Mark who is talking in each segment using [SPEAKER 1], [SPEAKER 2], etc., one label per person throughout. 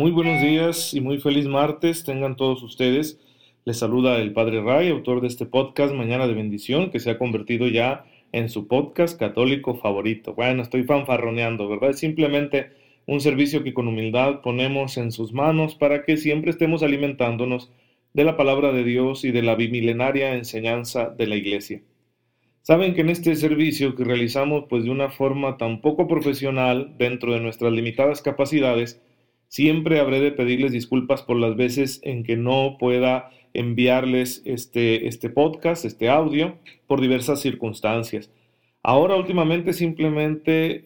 [SPEAKER 1] Muy buenos días y muy feliz martes tengan todos ustedes. Les saluda el Padre Ray, autor de este podcast Mañana de Bendición, que se ha convertido ya en su podcast católico favorito. Bueno, estoy fanfarroneando, ¿verdad? Es simplemente un servicio que con humildad ponemos en sus manos para que siempre estemos alimentándonos de la palabra de Dios y de la bimilenaria enseñanza de la Iglesia. Saben que en este servicio que realizamos pues de una forma tan poco profesional dentro de nuestras limitadas capacidades, Siempre habré de pedirles disculpas por las veces en que no pueda enviarles este, este podcast, este audio, por diversas circunstancias. Ahora últimamente simplemente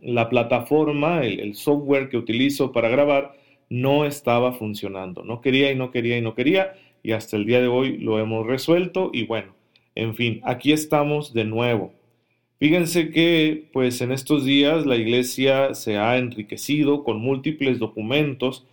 [SPEAKER 1] la plataforma, el, el software que utilizo para grabar, no estaba funcionando. No quería y no quería y no quería. Y hasta el día de hoy lo hemos resuelto. Y bueno, en fin, aquí estamos de nuevo. Fíjense que pues en estos días la iglesia se ha enriquecido con múltiples documentos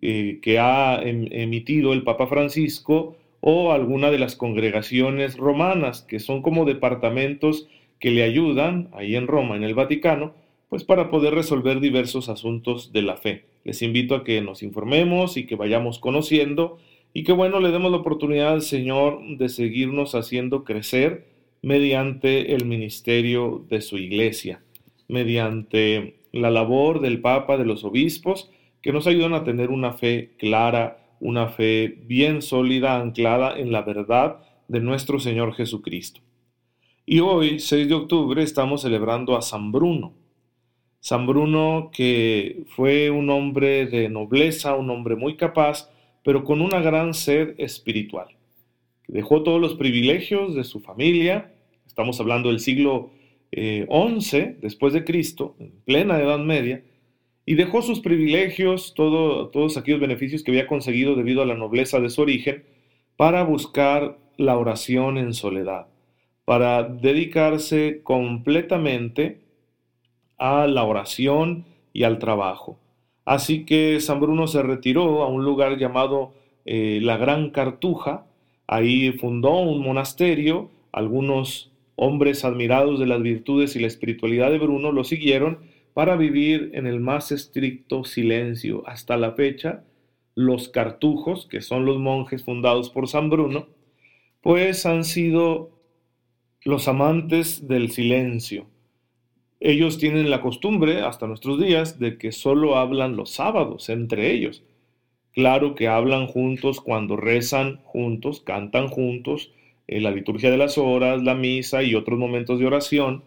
[SPEAKER 1] eh, que ha em, emitido el Papa Francisco o alguna de las congregaciones romanas, que son como departamentos que le ayudan ahí en Roma, en el Vaticano, pues para poder resolver diversos asuntos de la fe. Les invito a que nos informemos y que vayamos conociendo y que bueno, le demos la oportunidad al Señor de seguirnos haciendo crecer mediante el ministerio de su iglesia, mediante la labor del Papa, de los obispos, que nos ayudan a tener una fe clara, una fe bien sólida, anclada en la verdad de nuestro Señor Jesucristo. Y hoy, 6 de octubre, estamos celebrando a San Bruno. San Bruno que fue un hombre de nobleza, un hombre muy capaz, pero con una gran sed espiritual. Dejó todos los privilegios de su familia, estamos hablando del siglo XI eh, después de Cristo, en plena Edad Media, y dejó sus privilegios, todos aquellos beneficios que había conseguido debido a la nobleza de su origen, para buscar la oración en soledad, para dedicarse completamente a la oración y al trabajo. Así que San Bruno se retiró a un lugar llamado eh, la Gran Cartuja, ahí fundó un monasterio, algunos Hombres admirados de las virtudes y la espiritualidad de Bruno lo siguieron para vivir en el más estricto silencio. Hasta la fecha, los cartujos, que son los monjes fundados por San Bruno, pues han sido los amantes del silencio. Ellos tienen la costumbre, hasta nuestros días, de que solo hablan los sábados entre ellos. Claro que hablan juntos cuando rezan juntos, cantan juntos, eh, la liturgia de las horas, la misa y otros momentos de oración,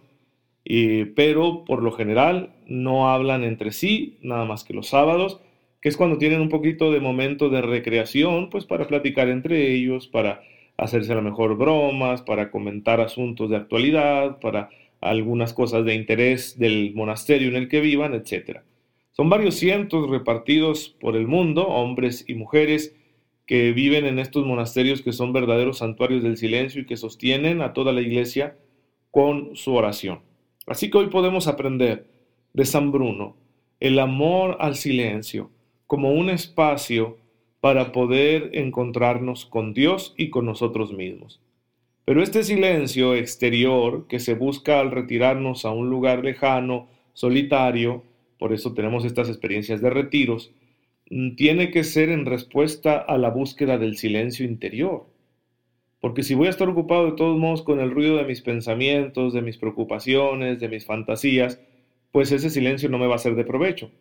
[SPEAKER 1] pero por lo general no hablan entre sí, nada más que los sábados, que es cuando tienen un poquito de momento de recreación, pues para platicar entre ellos, para hacerse a lo mejor bromas, para comentar asuntos de actualidad, para algunas cosas de interés del monasterio en el que vivan, etc. Son varios cientos repartidos por el mundo, hombres y mujeres, que viven en estos monasterios que son verdaderos santuarios del silencio y que sostienen a toda la iglesia con su oración. Así que hoy podemos aprender de San Bruno el amor al silencio como un espacio para poder encontrarnos con Dios y con nosotros mismos. Pero este silencio exterior que se busca al retirarnos a un lugar lejano, solitario, por eso tenemos estas experiencias de retiros, Mm, tiene que ser en respuesta a la búsqueda del silencio interior. Porque si voy a estar ocupado de todos modos con el ruido de mis pensamientos, de mis preocupaciones, de mis fantasías, pues ese silencio no me va a ser de provecho.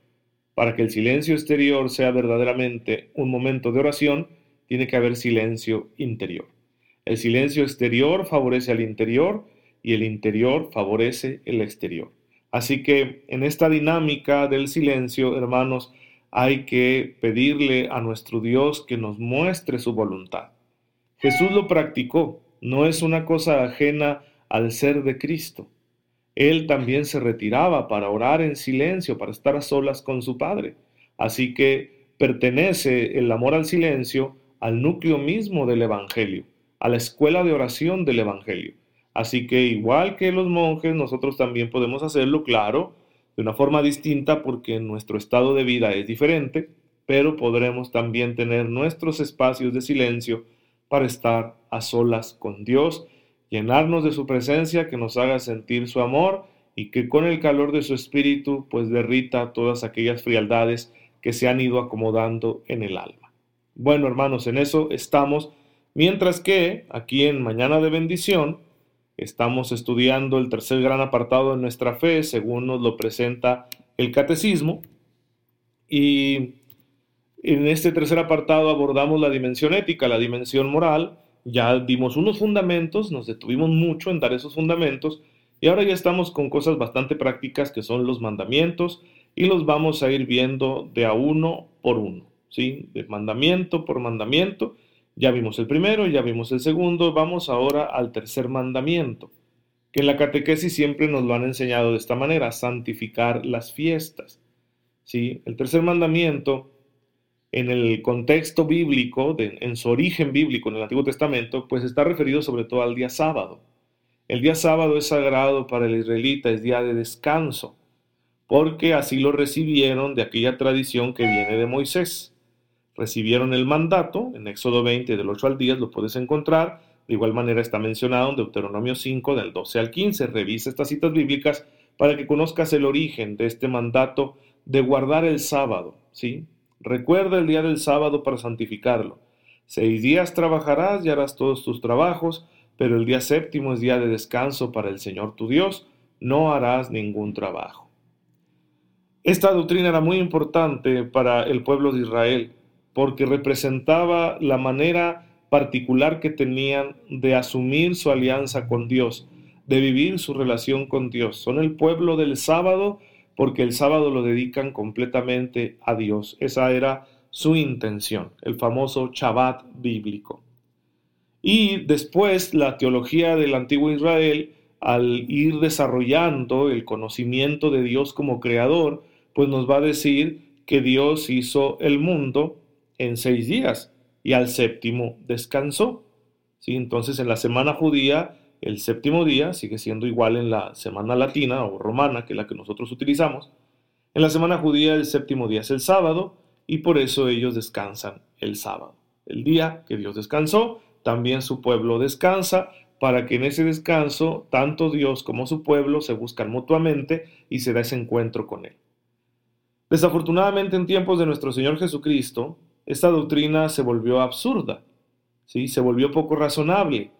[SPEAKER 1] Para que el silencio exterior sea verdaderamente un momento de oración, tiene que haber silencio interior. El silencio exterior favorece al interior y el interior favorece el exterior. Así que en esta dinámica del silencio, hermanos, hay que pedirle a nuestro Dios que nos muestre su voluntad. Jesús lo practicó, no es una cosa ajena al ser de Cristo. Él también se retiraba para orar en silencio, para estar a solas con su Padre. Así que pertenece el amor al silencio al núcleo mismo del Evangelio, a la escuela de oración del Evangelio. Así que igual que los monjes, nosotros también podemos hacerlo, claro, de una forma distinta porque nuestro estado de vida es diferente, pero podremos también tener nuestros espacios de silencio para estar a solas con Dios, llenarnos de su presencia que nos haga sentir su amor y que con el calor de su espíritu pues derrita todas aquellas frialdades que se han ido acomodando en el alma. Bueno, hermanos, en eso estamos, mientras que aquí en Mañana de Bendición estamos estudiando el tercer gran apartado de nuestra fe, según nos lo presenta el catecismo, y en este tercer apartado abordamos la dimensión ética, la dimensión moral, ya dimos unos fundamentos, nos detuvimos mucho en dar esos fundamentos, y ahora ya estamos con cosas bastante prácticas que son los mandamientos, y los vamos a ir viendo de a uno por uno, ¿sí? De mandamiento por mandamiento. Ya vimos el primero, ya vimos el segundo, vamos ahora al tercer mandamiento, que en la catequesis siempre nos lo han enseñado de esta manera, santificar las fiestas. ¿Sí? El tercer mandamiento, en el contexto bíblico, en su origen bíblico en el Antiguo Testamento, pues está referido sobre todo al día sábado. El día sábado es sagrado para el israelita, es día de descanso porque así lo recibieron de aquella tradición que viene de Moisés. Recibieron el mandato, en Éxodo 20 del 8 al 10 lo puedes encontrar, de igual manera está mencionado en Deuteronomio 5 del 12 al 15. Revisa estas citas bíblicas para que conozcas el origen de este mandato de guardar el sábado, ¿sí? Recuerda el día del sábado para santificarlo. Seis días trabajarás y harás todos tus trabajos, pero el día séptimo es día de descanso para el Señor tu Dios, no harás ningún trabajo. Esta doctrina era muy importante para el pueblo de Israel porque representaba la manera particular que tenían de asumir su alianza con Dios, de vivir su relación con Dios. Son el pueblo del sábado porque el sábado lo dedican completamente a Dios. Esa era su intención, el famoso Shabbat bíblico. Y después la teología del antiguo Israel, al ir desarrollando el conocimiento de Dios como creador, pues nos va a decir que Dios hizo el mundo en seis días y al séptimo descansó. ¿Sí? Entonces en la semana judía el séptimo día sigue siendo igual en la semana latina o romana, que es la que nosotros utilizamos. En la semana judía el séptimo día es el sábado y por eso ellos descansan el sábado. El día que Dios descansó, también su pueblo descansa, para que en ese descanso tanto Dios como su pueblo se buscan mutuamente y se da ese encuentro con Él. Desafortunadamente en tiempos de nuestro Señor Jesucristo, esta doctrina se volvió absurda, ¿sí? se volvió poco razonable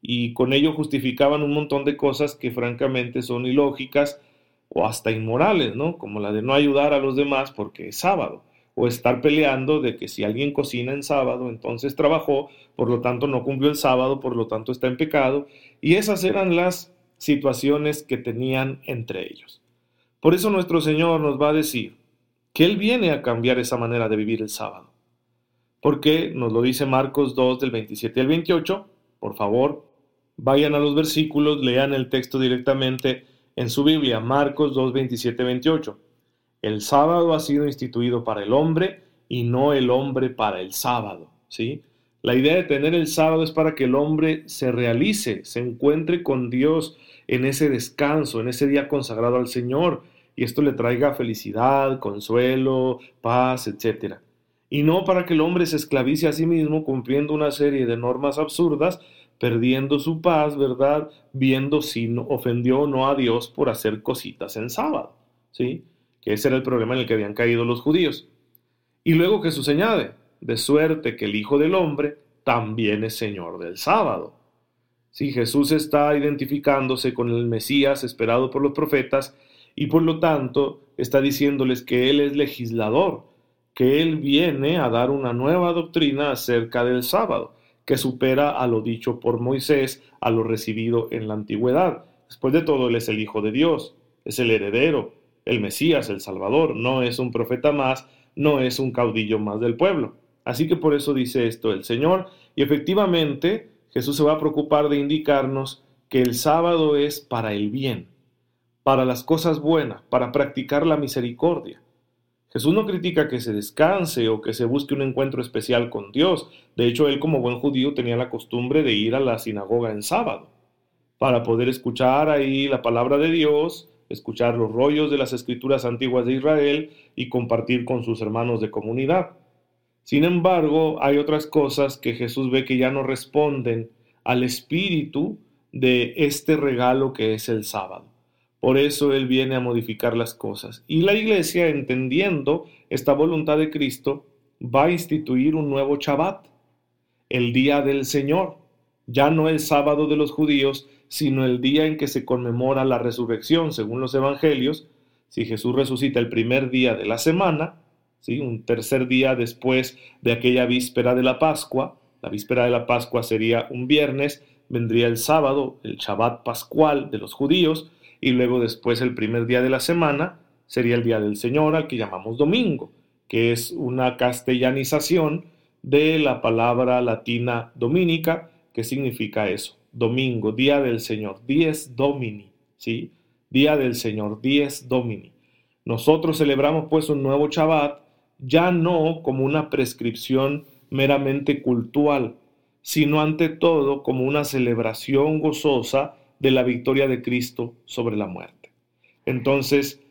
[SPEAKER 1] y con ello justificaban un montón de cosas que francamente son ilógicas o hasta inmorales, ¿no? Como la de no ayudar a los demás porque es sábado, o estar peleando de que si alguien cocina en sábado, entonces trabajó, por lo tanto no cumplió el sábado, por lo tanto está en pecado, y esas eran las situaciones que tenían entre ellos. Por eso nuestro Señor nos va a decir, que Él viene a cambiar esa manera de vivir el sábado. Porque nos lo dice Marcos 2 del 27 al 28. Por favor, vayan a los versículos, lean el texto directamente en su Biblia, Marcos 2, 27, 28. El sábado ha sido instituido para el hombre y no el hombre para el sábado. ¿sí? La idea de tener el sábado es para que el hombre se realice, se encuentre con Dios en ese descanso, en ese día consagrado al Señor, y esto le traiga felicidad, consuelo, paz, etc. Y no para que el hombre se esclavice a sí mismo cumpliendo una serie de normas absurdas, perdiendo su paz, ¿verdad? Viendo si ofendió o no a Dios por hacer cositas en sábado, ¿sí? Que ese era el problema en el que habían caído los judíos. Y luego Jesús añade, de suerte que el Hijo del Hombre también es Señor del sábado. Si Jesús está identificándose con el Mesías esperado por los profetas, y por lo tanto está diciéndoles que Él es legislador, que Él viene a dar una nueva doctrina acerca del sábado, que supera a lo dicho por Moisés, a lo recibido en la antigüedad. Después de todo, Él es el Hijo de Dios, es el heredero, el Mesías, el Salvador, no es un profeta más, no es un caudillo más del pueblo. Así que por eso dice esto el Señor, y efectivamente Jesús se va a preocupar de indicarnos que el sábado es para el bien, para las cosas buenas, para practicar la misericordia. Jesús no critica que se descanse o que se busque un encuentro especial con Dios. De hecho, él como buen judío tenía la costumbre de ir a la sinagoga en sábado para poder escuchar ahí la palabra de Dios, escuchar los rollos de las escrituras antiguas de Israel y compartir con sus hermanos de comunidad. Sin embargo, hay otras cosas que Jesús ve que ya no responden al espíritu de este regalo que es el sábado. Por eso Él viene a modificar las cosas. Y la iglesia, entendiendo esta voluntad de Cristo, va a instituir un nuevo Shabbat, el día del Señor. Ya no el sábado de los judíos, sino el día en que se conmemora la resurrección, según los evangelios. Si Jesús resucita el primer día de la semana, ¿sí? un tercer día después de aquella víspera de la Pascua, la víspera de la Pascua sería un viernes, vendría el sábado, el Shabbat pascual de los judíos, y luego después el primer día de la semana sería el día del Señor, al que llamamos domingo, que es una castellanización de la palabra latina dominica, que significa eso, domingo, día del Señor, dies domini, ¿sí? Día del Señor, dies domini. Nosotros celebramos pues un nuevo Shabbat, ya no como una prescripción meramente cultural, sino ante todo como una celebración gozosa de la victoria de Cristo sobre la muerte. Entonces,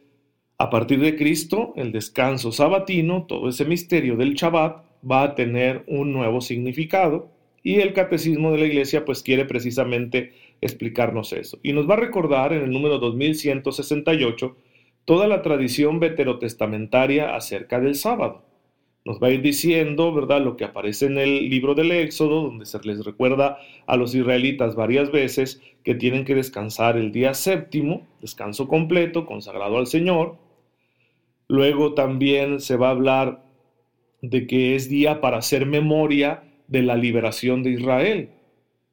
[SPEAKER 1] a partir de Cristo, el descanso sabatino, todo ese misterio del Shabbat, va a tener un nuevo significado y el catecismo de la iglesia pues quiere precisamente explicarnos eso. Y nos va a recordar en el número 2168 toda la tradición veterotestamentaria acerca del sábado. Nos va a ir diciendo, ¿verdad?, lo que aparece en el libro del Éxodo, donde se les recuerda a los israelitas varias veces que tienen que descansar el día séptimo, descanso completo, consagrado al Señor. Luego también se va a hablar de que es día para hacer memoria de la liberación de Israel.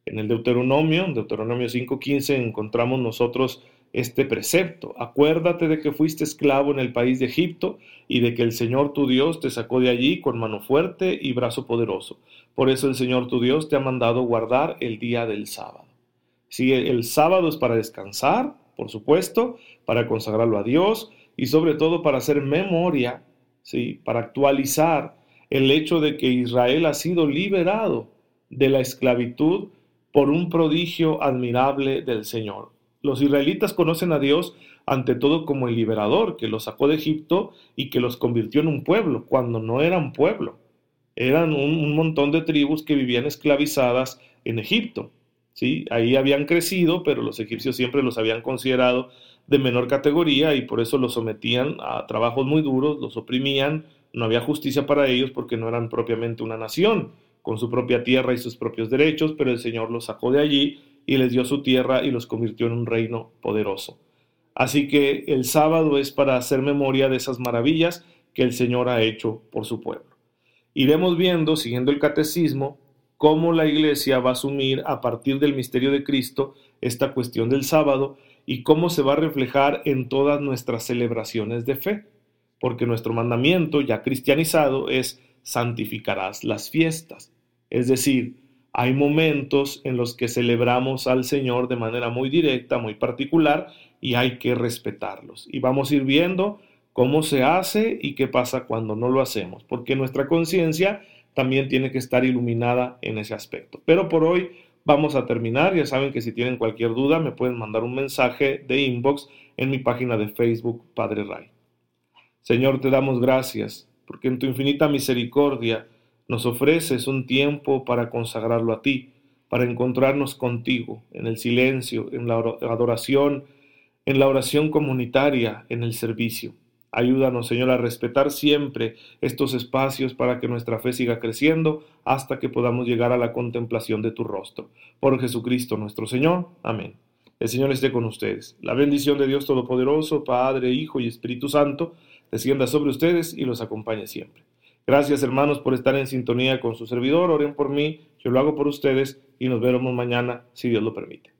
[SPEAKER 1] En el Deuteronomio, en Deuteronomio 5.15, encontramos nosotros este precepto. Acuérdate de que fuiste esclavo en el país de Egipto y de que el Señor tu Dios te sacó de allí con mano fuerte y brazo poderoso. Por eso el Señor tu Dios te ha mandado guardar el día del sábado. Si el sábado es para descansar, por supuesto, para consagrarlo a Dios y sobre todo para hacer memoria, ¿sí? para actualizar el hecho de que Israel ha sido liberado de la esclavitud por un prodigio admirable del Señor. Los israelitas conocen a Dios ante todo como el liberador que los sacó de Egipto y que los convirtió en un pueblo, cuando no eran pueblo. Eran un, montón de tribus que vivían esclavizadas en Egipto. ¿sí? Ahí habían crecido, pero los egipcios siempre los habían considerado de menor categoría y por eso los sometían a trabajos muy duros, los oprimían, no había justicia para ellos porque no eran propiamente una nación, con su propia tierra y sus propios derechos, pero el Señor los sacó de allí y les dio su tierra y los convirtió en un reino poderoso. Así que el sábado es para hacer memoria de esas maravillas que el Señor ha hecho por su pueblo. Iremos viendo, siguiendo el catecismo, cómo la iglesia va a asumir a partir del misterio de Cristo esta cuestión del sábado y cómo se va a reflejar en todas nuestras celebraciones de fe porque nuestro mandamiento ya cristianizado es santificarás las fiestas. Es decir, hay momentos en los que celebramos al Señor de manera muy directa, muy particular, y hay que respetarlos. Y vamos a ir viendo cómo se hace y qué pasa cuando no lo hacemos, porque nuestra conciencia también tiene que estar iluminada en ese aspecto. Pero por hoy vamos a terminar. Ya saben que si tienen cualquier duda me pueden mandar un mensaje de inbox en mi página de Facebook, Padre Ray. Señor, te damos gracias, porque en tu infinita misericordia nos ofreces un tiempo para consagrarlo a ti, para encontrarnos contigo en el silencio, en la adoración, en la oración comunitaria, en el servicio. Ayúdanos, Señor, a respetar siempre estos espacios para que nuestra fe siga creciendo hasta que podamos llegar a la contemplación de tu rostro. Por Jesucristo nuestro Señor. Amén. El Señor esté con ustedes. La bendición de Dios Todopoderoso, Padre, Hijo y Espíritu Santo, descienda sobre ustedes y los acompañe siempre. Gracias hermanos por estar en sintonía con su servidor. Oren por mí, yo lo hago por ustedes y nos veremos mañana si Dios lo permite.